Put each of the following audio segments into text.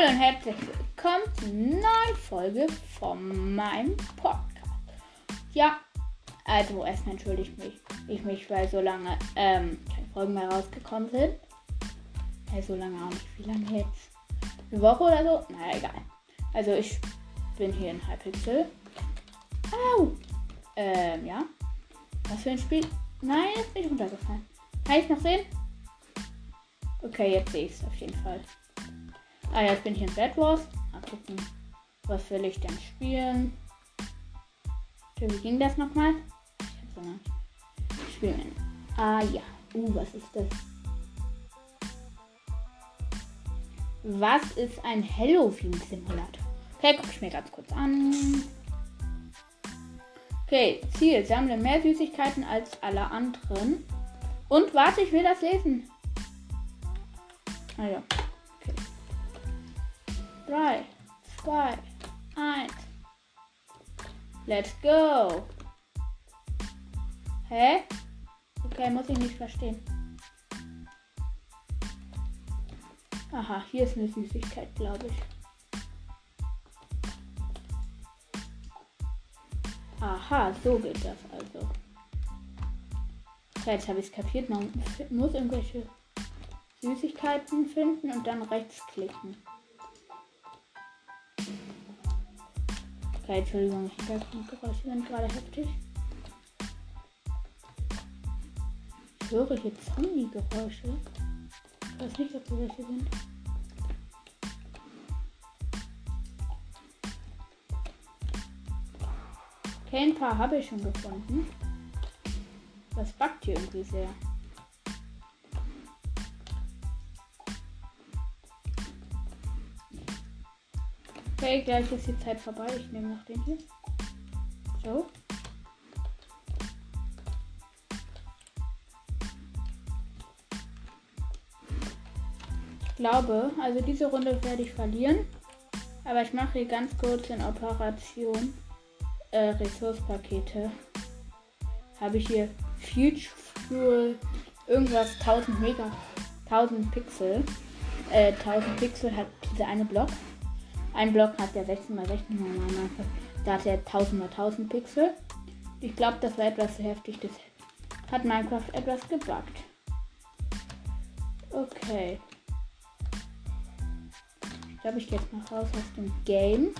Hallo und herzlich willkommen zur neuen Folge von meinem Podcast. Ja, also erstmal entschuldige mich, ich mich, weil so lange ähm, keine Folgen mehr rausgekommen sind. Ja, so lange auch nicht. Wie lange jetzt? Eine Woche oder so? Naja, egal. Also ich bin hier in Hypixel. Au! Ähm, ja. Was für ein Spiel? Nein, ist nicht runtergefallen. Kann ich noch sehen? Okay, jetzt sehe ich es auf jeden Fall. Ah, jetzt bin ich in Bad Wars. Mal gucken, was will ich denn spielen. Wie ging das nochmal? Ich hab's nicht. Spielen. Ah ja. Uh, was ist das? Was ist ein Halloween-Simulator? Okay, guck ich mir ganz kurz an. Okay, Ziel. Sammle mehr Süßigkeiten als alle anderen. Und warte, ich will das lesen. Ah ja. 3, 2, 1. Let's go. Hä? Okay, muss ich nicht verstehen. Aha, hier ist eine Süßigkeit, glaube ich. Aha, so geht das also. Okay, jetzt habe ich es kapiert. Man muss irgendwelche Süßigkeiten finden und dann rechts klicken. Okay, Entschuldigung, Hintergrundgeräusche sind gerade heftig. Ich höre hier Zombie-Geräusche. Ich weiß nicht, ob das welche sind. Okay, ein paar habe ich schon gefunden. Das backt hier irgendwie sehr. Okay, gleich ist die Zeit vorbei. Ich nehme noch den hier. So. Ich glaube, also diese Runde werde ich verlieren. Aber ich mache hier ganz kurz in Operation äh, Ressourcepakete. Habe ich hier Future irgendwas 1000 Mega 1000 Pixel. Äh, 1000 Pixel hat dieser eine Block. Ein Block hat der 16 x 16 mal Da hat er 1000 mal 1000 Pixel. Ich glaube, das war etwas zu heftig. Das hat Minecraft etwas gebuggt. Okay. Ich glaube, ich gehe jetzt mal raus aus dem Game.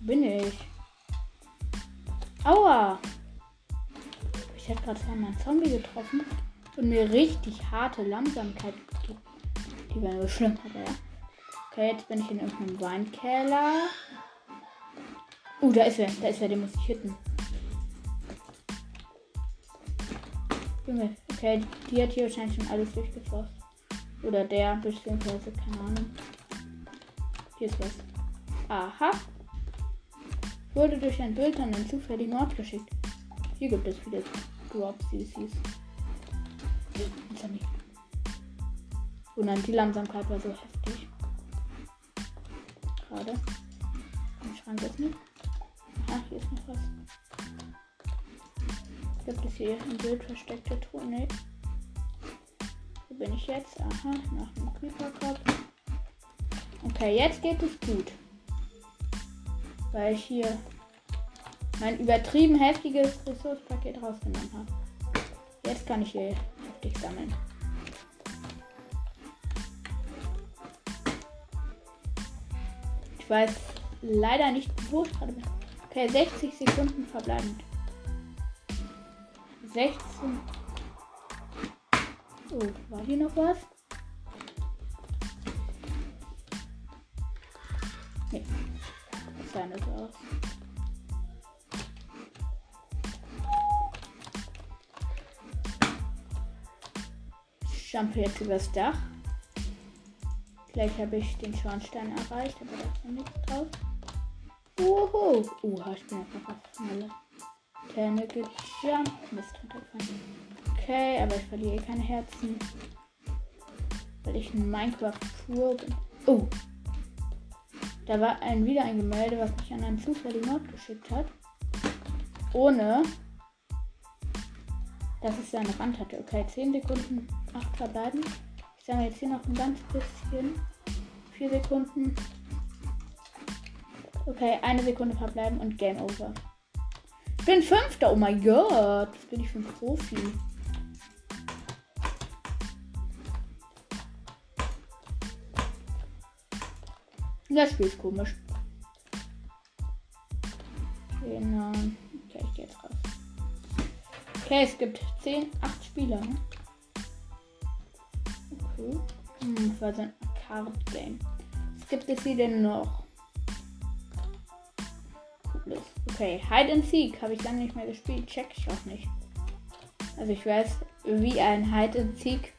Bin ich? Aua! Ich hätte gerade einen Zombie getroffen und mir richtig harte Langsamkeit gegeben. Die wäre nur schlimm, aber ja. Okay, jetzt bin ich in irgendeinem Weinkeller. Uh, da ist er. Da ist er, den muss ich hitten. Junge, okay, die hat hier wahrscheinlich schon alles durchgeforscht. Oder der, beziehungsweise, keine Ahnung. Hier ist was. Aha. Wurde durch ein Bild an einen zufälligen Ort geschickt. Hier gibt es viele Drop-CCs. Und dann die Langsamkeit war so heftig gerade. Im Schrank ist nicht. Ach, hier ist noch was. Gibt es hier ein Bild versteckte Truhe? Ne. Wo bin ich jetzt? Aha, nach dem Creeper-Kopf. Okay, jetzt geht es gut. Weil ich hier mein übertrieben heftiges Ressourcepaket rausgenommen habe. Jetzt kann ich hier heftig sammeln. Ich weiß leider nicht, wo ich gerade bin. Okay, 60 Sekunden verbleibend. 16. Oh, war hier noch was? Nee. Das sah nicht aus. Ich jumpe jetzt übers Dach. Gleich habe ich den Schornstein erreicht, aber da ist noch nichts drauf. Uhu. Uh, ich bin einfach auf schneller Terne gejumpt. Mist runtergefallen. Okay, aber ich verliere eh keine Herzen. Weil ich ein Minecraft pur bin. Oh. Da war ein, wieder ein Gemälde, was mich an einen zufälligen Ort geschickt hat. Ohne dass es seine Rand hatte. Okay, 10 Sekunden, 8 verbleiben. Ich sammle jetzt hier noch ein ganz bisschen. Vier Sekunden. Okay, eine Sekunde verbleiben und Game Over. Ich bin Fünfter. Oh mein Gott. Was bin ich für ein Profi? Das Spiel ist komisch. Genau. Okay, ich gehe jetzt raus. Okay, es gibt 10, 8 Spieler. Ne? Okay. Hm, das war so ein Card-Game. Was gibt es hier denn noch? Cooles. Okay, Hide and Seek habe ich lange nicht mehr gespielt. Check ich auch nicht. Also ich weiß, wie ein Hide and Seek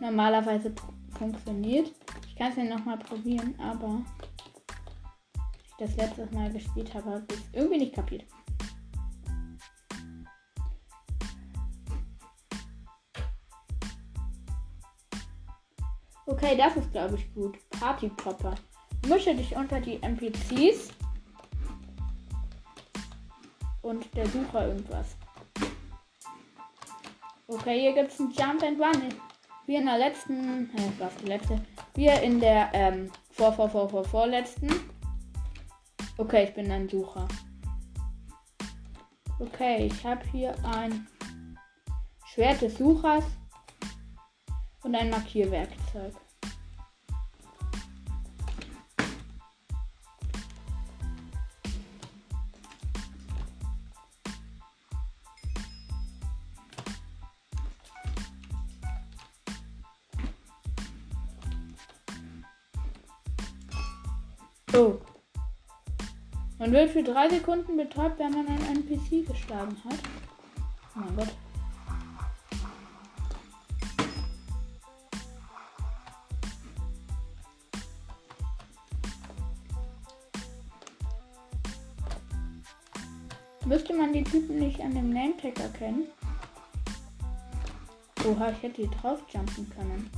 normalerweise funktioniert. Ich kann es ja nochmal probieren, aber ich das letzte Mal gespielt habe, habe ich es irgendwie nicht kapiert. Okay, das ist glaube ich gut. Party Popper. Mische dich unter die NPCs und der Sucher irgendwas. Okay, hier gibt es ein Jump and Run. Wie in der letzten, äh, was die letzte? Wie in der ähm, vor, vor, vor, vor, vorletzten. Okay, ich bin ein Sucher. Okay, ich habe hier ein Schwert des Suchers und ein Markierwerkzeug. Wird für drei Sekunden betäubt, wenn man einen NPC geschlagen hat. Oh mein Gott. Müsste man die Typen nicht an dem Nametag erkennen? Oha, ich hätte hier drauf jumpen können.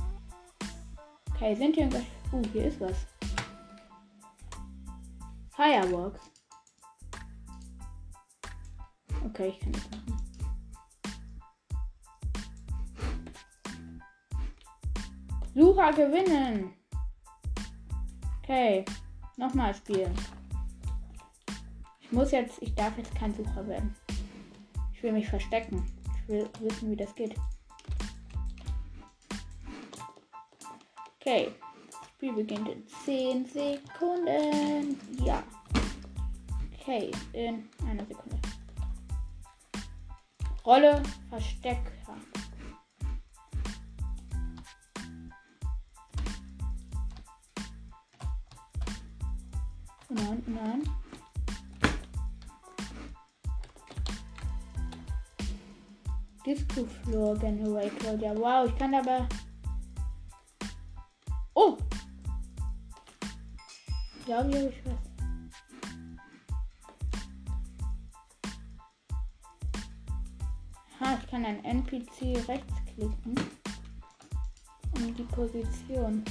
Okay, sind hier irgendwelche... Uh, hier ist was. Fireworks. Okay, ich kann das machen. Sucher gewinnen. Okay, nochmal spielen. Ich muss jetzt, ich darf jetzt kein Sucher werden. Ich will mich verstecken. Ich will wissen, wie das geht. Okay. Das Spiel beginnt in 10 Sekunden. Ja. Okay, in einer Sekunde. Rolle Verstecker. Nein, nein. Disco Floor Generator. Ja, wow, ich kann aber. Oh! Ja, hier habe ich was. Ich kann ein NPC rechtsklicken. Um die Position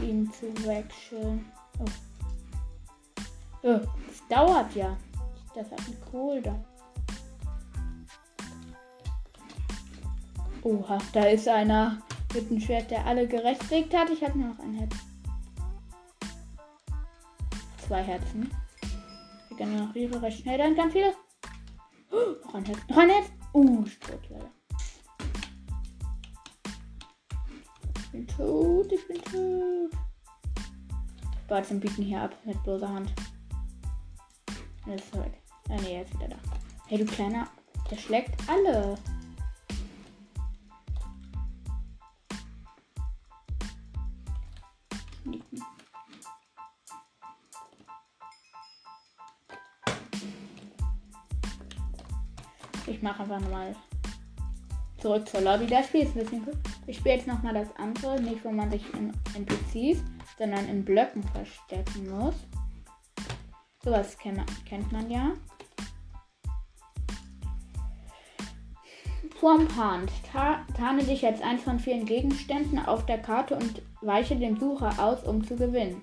ihn zu wechseln. Oh. Oh, das dauert ja. Das hat einen Cooldown. Oha, da ist einer mit einem Schwert, der alle gerechtfertigt hat. Ich habe nur noch ein Herz. Zwei Herzen. Ich generiere recht schnell dann ganz viele. Noch ein Herz. Noch. Uh, tot leider. Ich bin tot, ich bin tot. Warte, zum bieten hier ab mit bloßer Hand. Jetzt ist weg. Ah, nee, er ist wieder da. Hey, du kleiner. Der schlägt alle. Ich mache einfach nochmal zurück zur Lobby. Das Spiel ist ein bisschen. Ich spiele jetzt nochmal das andere, nicht wo man sich in NPCs, sondern in Blöcken verstecken muss. Sowas kennt man, ja. Hunt. Ta tarne dich als eins von vielen Gegenständen auf der Karte und weiche dem Sucher aus, um zu gewinnen.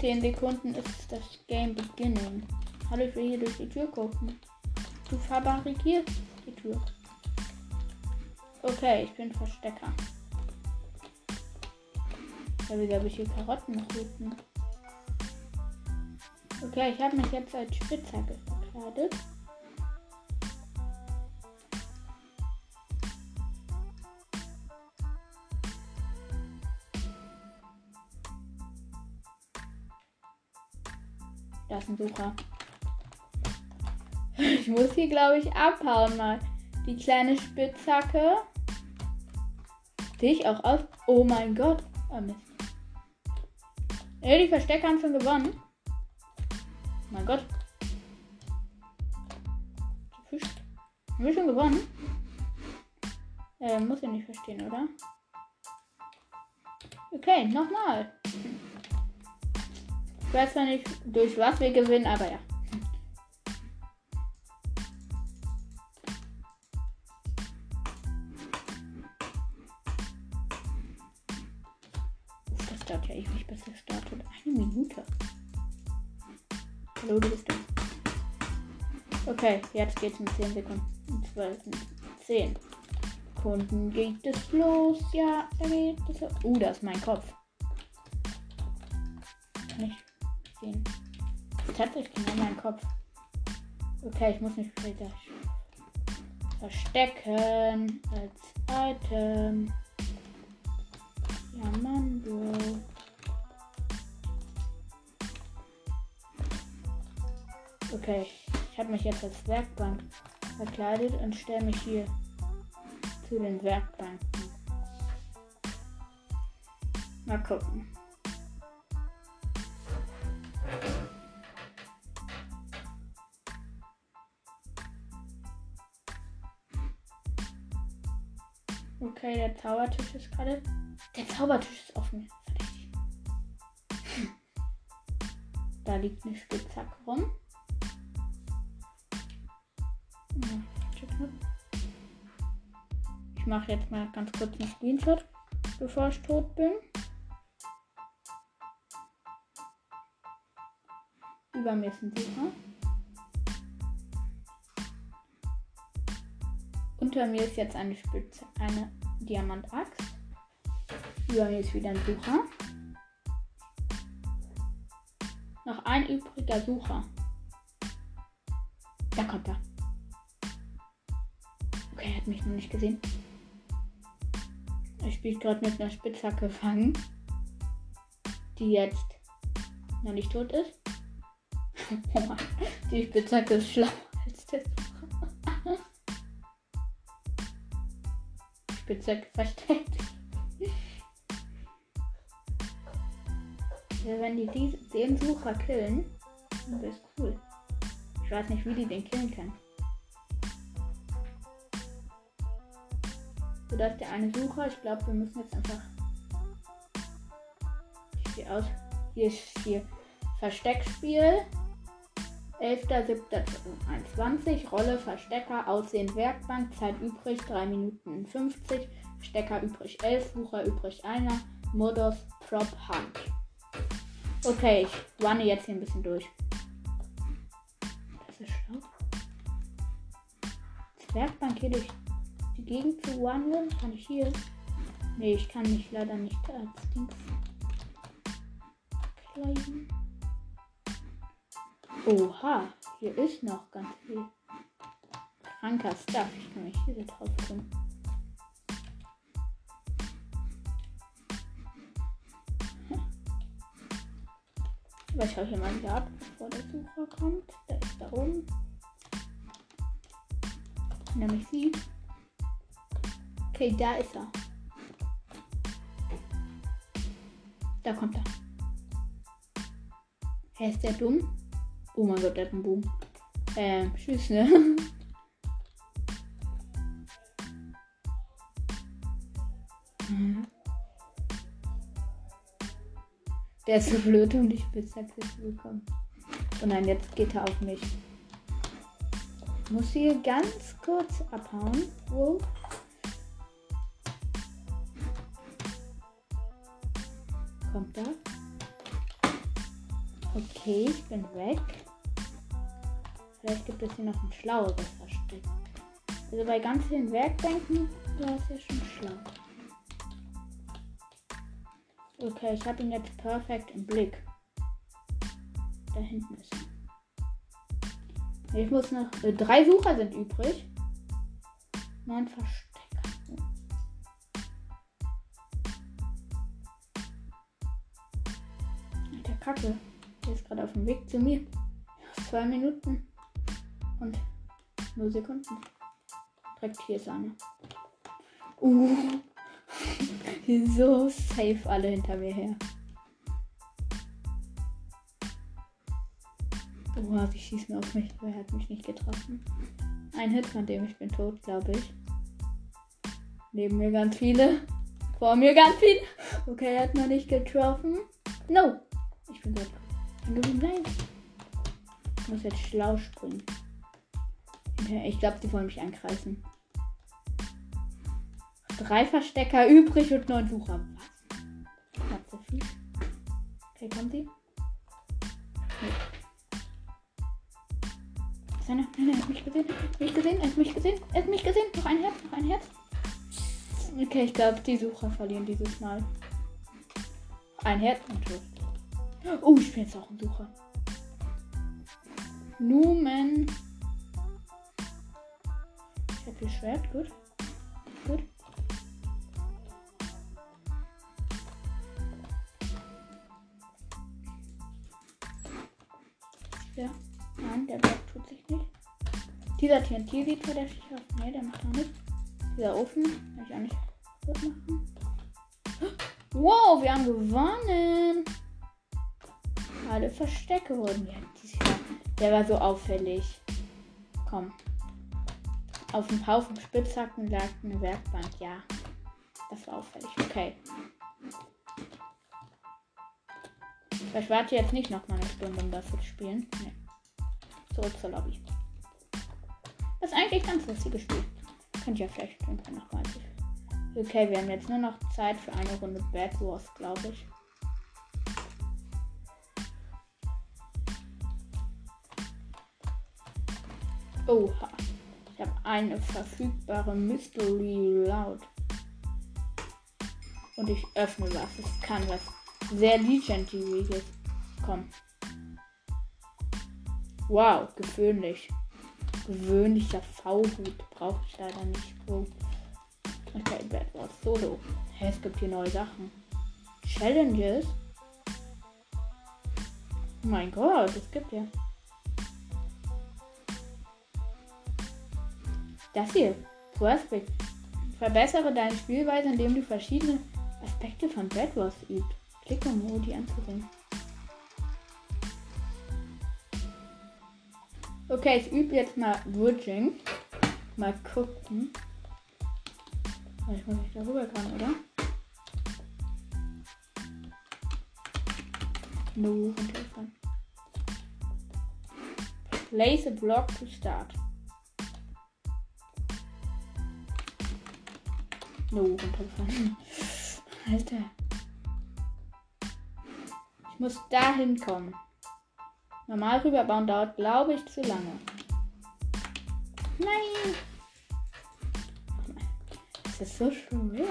10 Sekunden ist das Game beginning. Hallo, ich will hier durch die Tür gucken. Du fabrikierst die Tür. Okay, ich bin Verstecker. Ja, wie habe ich hier Karotten ruten? Okay, ich habe mich jetzt als Spitzhacke verkleidet. Da ist ein Sucher. Ich muss hier, glaube ich, abhauen mal. Die kleine Spitzhacke. Sehe ich auch aus. Oh mein Gott. Oh Mist. Ey, die Verstecker haben schon gewonnen. Oh mein Gott. Haben wir schon gewonnen? Äh, muss ich nicht verstehen, oder? Okay, nochmal. Ich weiß zwar nicht, durch was wir gewinnen, aber ja. Das dauert ja ewig, bis es startet. Eine Minute. Hallo, du bist du. Okay, jetzt geht's in 10 Sekunden. 12, 10 Sekunden geht es los. Ja, da geht es los. Uh, da ist mein Kopf. Sehen. Tatsächlich genau mein Kopf. Okay, ich muss mich später verstecken als Item. Ja, Mann, Bro. Okay, ich habe mich jetzt als Werkbank verkleidet und stelle mich hier zu den Werkbanken. Mal gucken. Okay, der Zaubertisch ist gerade. Der Zaubertisch ist offen. Da liegt eine Spitzhacke rum. Ich mache jetzt mal ganz kurz einen Screenshot, bevor ich tot bin. Über mir ist ein Sucher. Unter mir ist jetzt eine Spitze, eine Diamantaxt. Über mir ist wieder ein Sucher. Noch ein übriger Sucher. Da kommt er. Okay, er hat mich noch nicht gesehen. Er spielt gerade mit einer Spitzhacke fangen, die jetzt noch nicht tot ist. Die Spitzhacke ist schlauer als der Spitzhacke versteckt. Ja, wenn die den Sucher killen, dann wäre es cool. Ich weiß nicht, wie die den killen können. So, da ist der eine Sucher. Ich glaube, wir müssen jetzt einfach. Hier aus. Hier ist hier Versteckspiel. 11.07.2021. Rolle Verstecker. Aussehen Werkbank. Zeit übrig 3 Minuten 50. Stecker übrig 11. Sucher übrig 1. Modus Prop Hunt. Okay, ich runne jetzt hier ein bisschen durch. Das ist schlau. Werkbank hier durch die Gegend zu wandeln. Kann ich hier? Nee, ich kann mich leider nicht als Dings kleiden. Oha, hier ist noch ganz viel kranker Stuff. Ich kann mich hier drauf tun. Aber ich schaue hier mal wieder ab, bevor der Sucher kommt. Der ist da oben. Er mich sieht. Okay, da ist er. Da kommt er. Hä, ist der dumm? Oh mein Gott, der hat einen Boom. Ähm, tschüss, ne? Der ist so blöd, um die Spitzhacke zu bekommen. Und nein, jetzt geht er auf mich. Ich muss hier ganz kurz abhauen. Wo? Kommt da? Okay, ich bin weg. Vielleicht gibt es hier noch ein schlaueres Versteck. Also bei ganz vielen Werkbänken war es ja schon schlau. Okay, ich habe ihn jetzt perfekt im Blick. Da hinten ist er. Ich muss noch. Äh, drei Sucher sind übrig. Neun Verstecker. Der Kacke. Der ist gerade auf dem Weg zu mir. Zwei Minuten. Und nur Sekunden. Direkt hier ist einer. Uh. so safe alle hinter mir her. Oha, die schießen auf mich. Wer hat mich nicht getroffen? Ein Hit, von dem ich bin tot, glaube ich. Neben mir ganz viele. Vor mir ganz viele. Okay, er hat noch nicht getroffen. No. Ich bin tot. Nein. Ich muss jetzt schlau springen. Ich glaube, die wollen mich ankreisen. Drei Verstecker übrig und neun Sucher. Was? Knapp so viel. Okay, kommt die? Nee. Nein, nein, er hat mich gesehen. Mich gesehen, er hat mich gesehen. Er hat mich gesehen. Noch ein Herz, noch ein Herz. Okay, ich glaube, die Sucher verlieren dieses Mal. Ein Herz und tot. Oh, ich bin jetzt auch ein Sucher. Numen. Viel Schwert, gut. Gut. Ja. Nein, der Block tut sich nicht. Dieser TNT sieht verdächtig aus. Ne, der macht auch nichts. Dieser Ofen kann ich auch nicht gut machen. Wow, wir haben gewonnen. Alle Verstecke wurden jetzt. Der war so auffällig. Komm. Auf dem Haufen Spitzhacken lag eine Werkbank. Ja. Das war auffällig. Okay. Ich warte jetzt nicht noch mal eine Stunde, um das zu spielen. Nee. Zurück zur Lobby. Das ist eigentlich ganz lustiges Spiel. Könnt ihr vielleicht irgendwann noch mal Okay, wir haben jetzt nur noch Zeit für eine Runde Bad Wars, glaube ich. Oha. Ich habe eine verfügbare Mystery Loud. Und ich öffne was. Es kann was sehr Legendaryes. Komm. Wow, gewöhnlich. Gewöhnlicher V-Hut brauche ich leider nicht. Oh. Okay, Bad Wars Solo. Hey, es gibt hier neue Sachen. Challenges. Oh mein Gott, es gibt ja. Das hier. Prospect. Verbessere deine Spielweise, indem du verschiedene Aspekte von Bad Wars übst. Klicke, um die anzusehen. Okay, ich übe jetzt mal Bridging. Mal gucken. Ich muss nicht darüber kann, oder? No, runterfallen. Place a block to start. No, runterfallen. Alter. Ich muss da hinkommen. Normal rüberbauen dauert, glaube ich, zu lange. Nein! Das ist so schwer.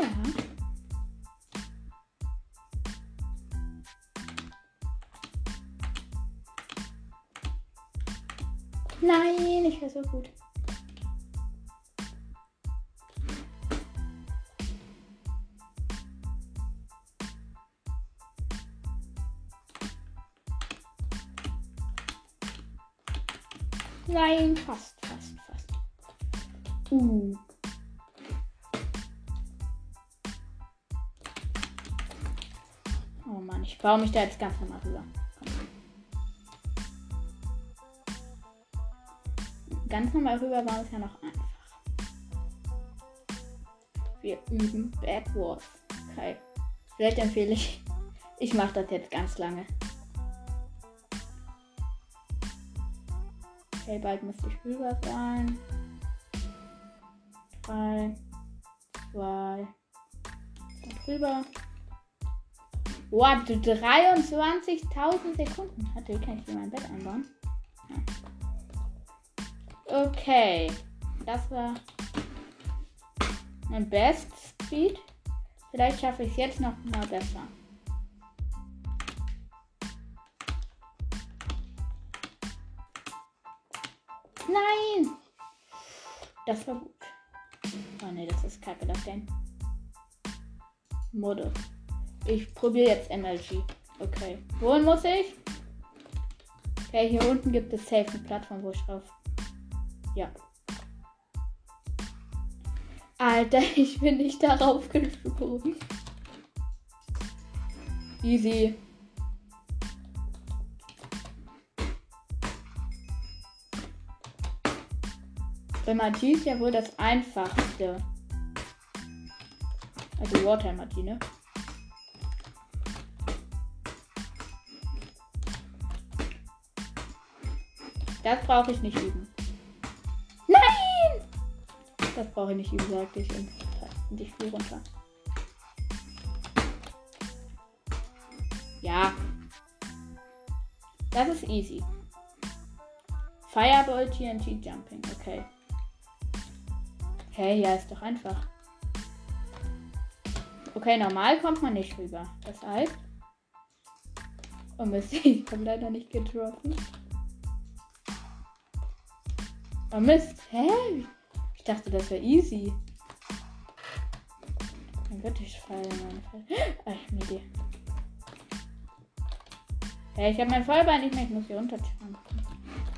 Nein, ich wäre so gut. Nein, fast, fast, fast. Uh. Oh Mann, ich baue mich da jetzt ganz normal rüber. Ganz normal rüber war es ja noch einfach. Wir üben Bad Wars. Okay. Vielleicht empfehle ich. Ich mache das jetzt ganz lange. Okay, bald müsste ich rüber sein. 3, 2, rüber. What? 23.000 Sekunden. Hatte kann ich hier mein Bett einbauen? Ja. Okay. Das war mein Best Speed. Vielleicht schaffe ich es jetzt noch mal besser. Nein! Das war gut. Oh ne, das ist kacke, das denn. Mode. Ich probiere jetzt MLG. Okay. Wohin muss ich? Okay, hier unten gibt es safe eine Plattform, wo ich drauf. Ja. Alter, ich bin nicht darauf geflogen. Easy. Remagie ist ja wohl das einfachste. Also Water Magie, ne? Das brauche ich nicht üben. Nein! Das brauche ich nicht üben, sagte ich. Und, ich spiele runter. Ja. Das ist easy. Fireball TNT Jumping, okay. Hey, ja, ist doch einfach. Okay, normal kommt man nicht rüber. Das heißt. Oh Mist, ich habe leider nicht getroffen. Oh Mist, hä? Ich dachte, das wäre easy. Mein Gott, ich falle meine Fall. Ah, ich habe eine Idee. Hey, ich habe mein Feuerbein nicht mehr. Ich muss hier runterjumpen.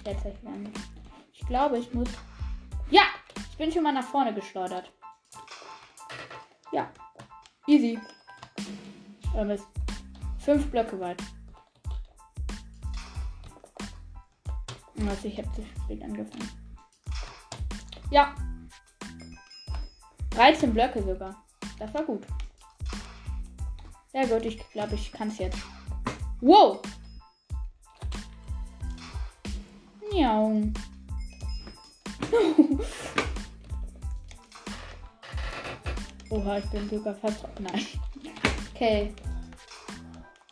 Jetzt ich nicht. Ich glaube, ich muss. Ich bin schon mal nach vorne geschleudert. Ja. Easy. Oh Mist. Fünf Blöcke weit. Also ich habe zu spät angefangen. Ja. 13 Blöcke sogar. Das war gut. Sehr gut, ich glaube, ich kann es jetzt. Wow! Miau. Oha, ich bin sogar fast. Nein. Okay.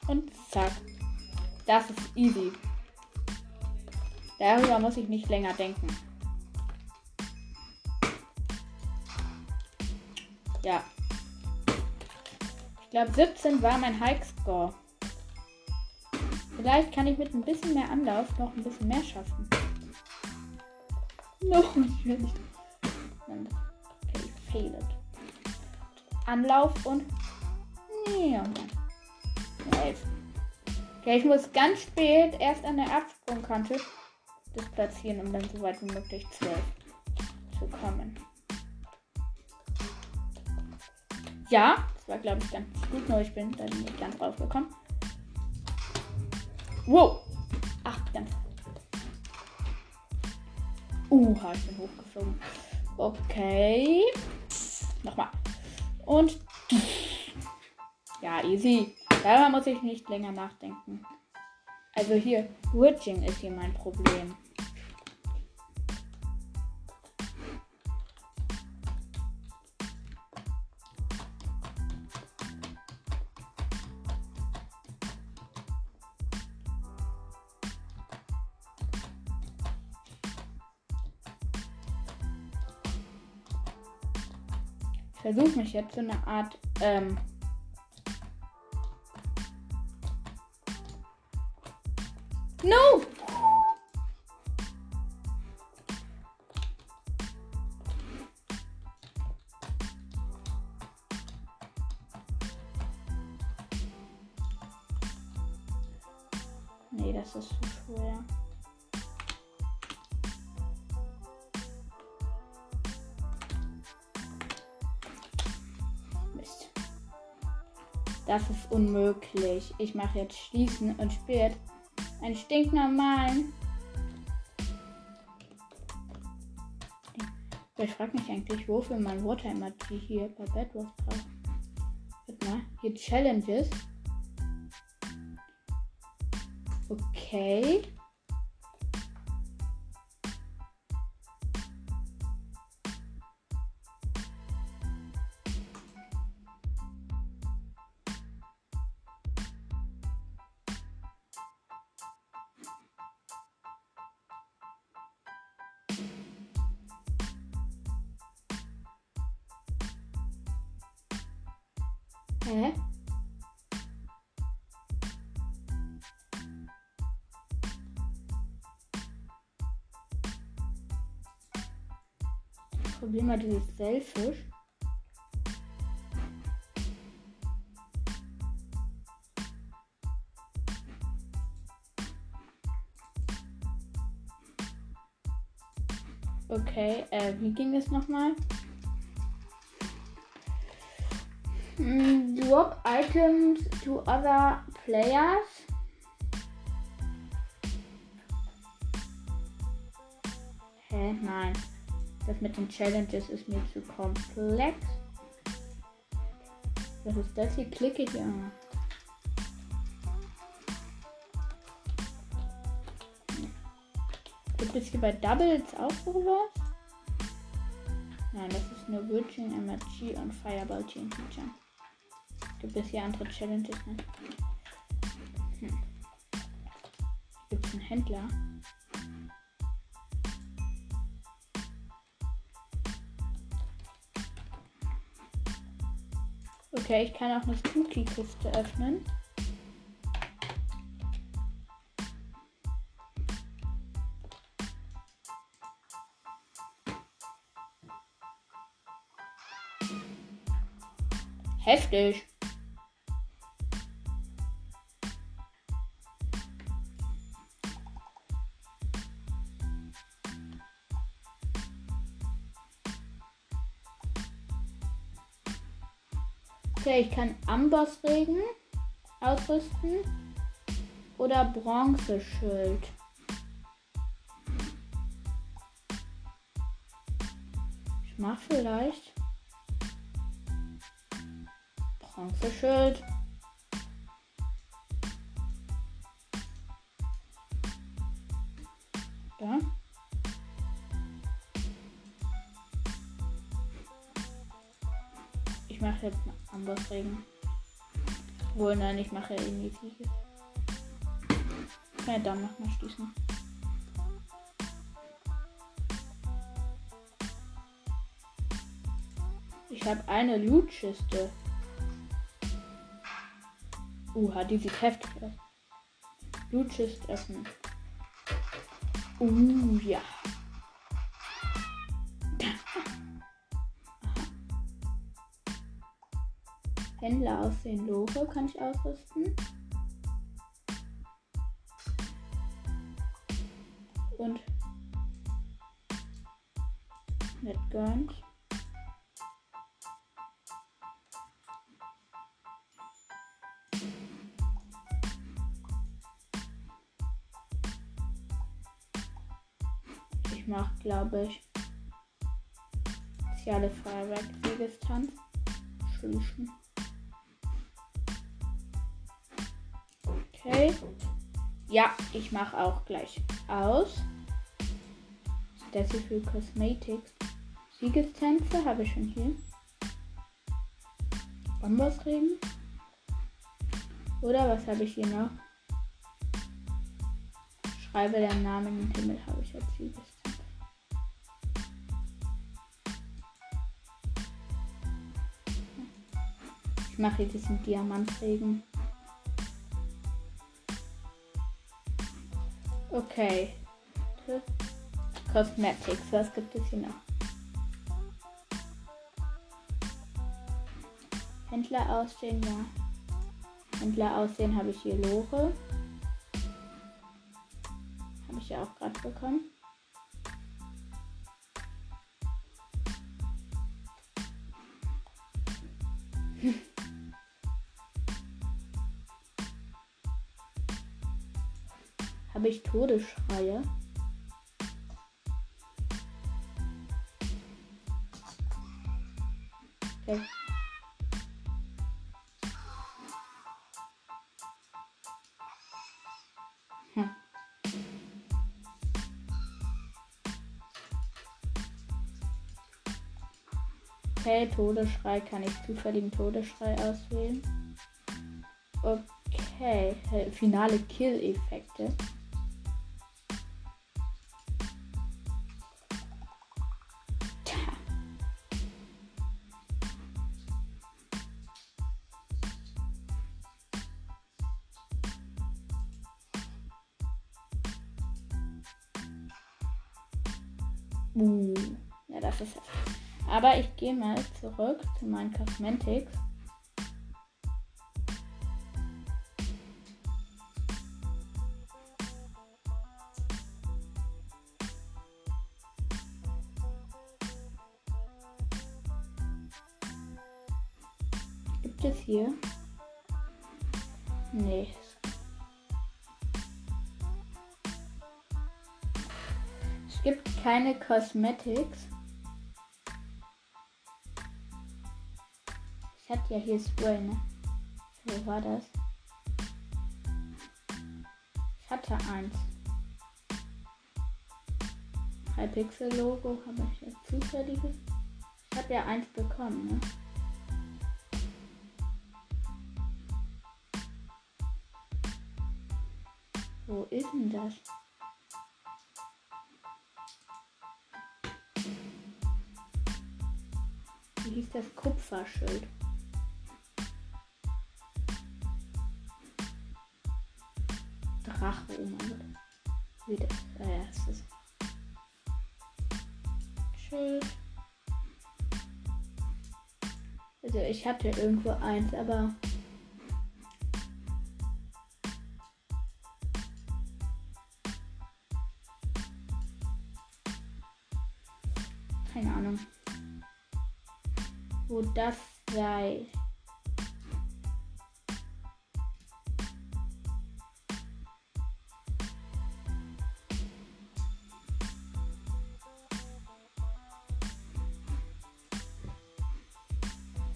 Und zack. Das ist easy. Darüber muss ich nicht länger denken. Ja. Ich glaube 17 war mein Hike-Score. Vielleicht kann ich mit ein bisschen mehr Anlauf noch ein bisschen mehr schaffen. No, ich will nicht. Okay, failed. Anlauf und. Ja. Okay, ich muss ganz spät erst an der Absprungkante das platzieren, um dann so weit wie möglich 12 zu kommen. Ja, das war glaube ich ganz gut, nur ich bin da nicht ganz rausgekommen. Wow! Ach, ganz. Uh, ich bin hochgeflogen. Okay. Nochmal. Und. Ja, easy. Darüber muss ich nicht länger nachdenken. Also hier, Witching ist hier mein Problem. Versuche mich jetzt so eine Art ähm, No! Unmöglich. Ich mache jetzt Schließen und spielt einen stinknormalen. Ich frage mich eigentlich, wofür man Water Emoji hier bei Bedwars braucht. Warte mal, hier Challenges. Okay. Probier mal dieses Selfish. Okay, äh, wie ging es nochmal? Mm, drop items to other players. Hä? Nein. Das mit den Challenges ist mir zu komplex. Was ist das hier? Klicke hier. Gibt es hier bei Doubles auch sowas? Nein, das ist nur Virgin, MRG und Fireball Team Feature. Gibt es hier andere Challenges? Ne? Hm. Gibt es einen Händler? Okay, ich kann auch eine Spooky-Kiste öffnen. Heftig. Okay, ich kann Ambossregen ausrüsten oder Bronzeschild. Ich mach vielleicht Bronzeschild. Ja. Mache jetzt Ambossregen. Wohl, nein, ich mache eh nie Siege. Ja, dann nochmal schließen. Ich habe eine Loot-Kiste. Uha, die sieht heftig aus. Loot-Kiste öffnen. Uh, ja. Händler aussehen Lore kann ich ausrüsten. Und Netguns. Ich mach, glaube ich, soziale Feuerwerk-Siegestanz. Schließen. Okay. Ja, ich mache auch gleich aus. Das ist für Cosmetics. Siegestänze habe ich schon hier. Bambusregen. Oder was habe ich hier noch? Schreibe den Namen in den Himmel habe ich als Siegestänze. Ich mache hier diesen Diamantregen. Okay. Cosmetics, was gibt es hier noch? Händler aussehen, ja. Händler aussehen habe ich hier Lore. Habe ich ja auch gerade bekommen. Todesschreie? Okay. Hm. Okay, Todesschrei kann ich zufälligen Todesschrei auswählen. Okay, finale Kill-Effekte. Aber ich gehe mal zurück zu meinen Cosmetics. Gibt es hier? Nee. Es gibt keine Cosmetics. Hatte ja hier Spray, ne? Wo war das? Ich hatte eins. Hypixel-Logo habe ich jetzt zufälliges. Ich habe ja eins bekommen, ne? Wo ist denn das? Wie hieß das Kupferschild? Drache, oh mein Gott. Wie das? Ah ja, es ist. Schild. Also ich hatte irgendwo eins, aber keine Ahnung, wo das sei.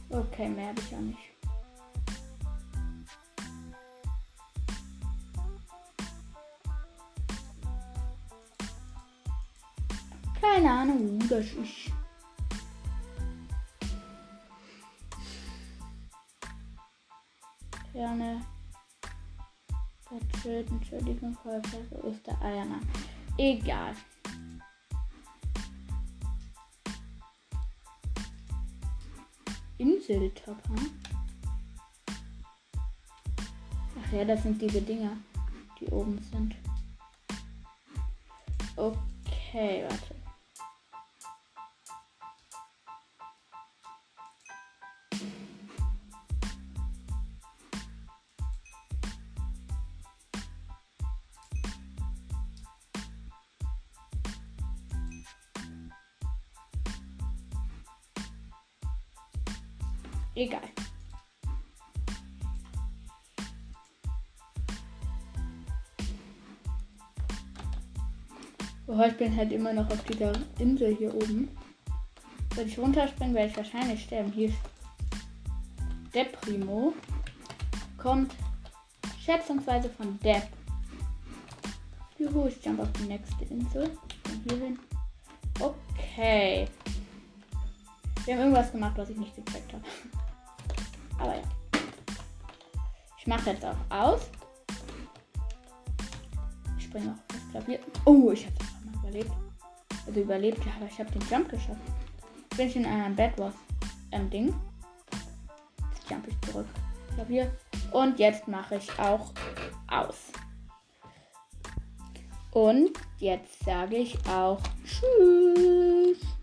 Okay, mehr habe ich auch nicht. Keine Ahnung, wo das ist. Gerne. Schild, Entschuldigung, Vollfläche, Ostereier. na. Egal. Inseltopper. Ach ja, das sind diese Dinger, die oben sind. Okay, warte. Egal. Oh, ich bin halt immer noch auf dieser Insel hier oben. Wenn ich runterspringe, werde ich wahrscheinlich sterben. Hier ist der Primo. Kommt schätzungsweise von Depp. Juhu, ich jump auf die nächste Insel. Von hier hin. Okay. Wir haben irgendwas gemacht, was ich nicht gecheckt habe. Aber ja. Ich mache jetzt auch aus. Ich springe auf das Klavier. Oh, ich habe es einfach mal überlebt. Also überlebt, ja, aber ich habe den Jump geschafft. Jetzt bin ich in einem Bad Wars ähm. Jetzt jump ich zurück. Klavier. Und jetzt mache ich auch aus. Und jetzt sage ich auch Tschüss.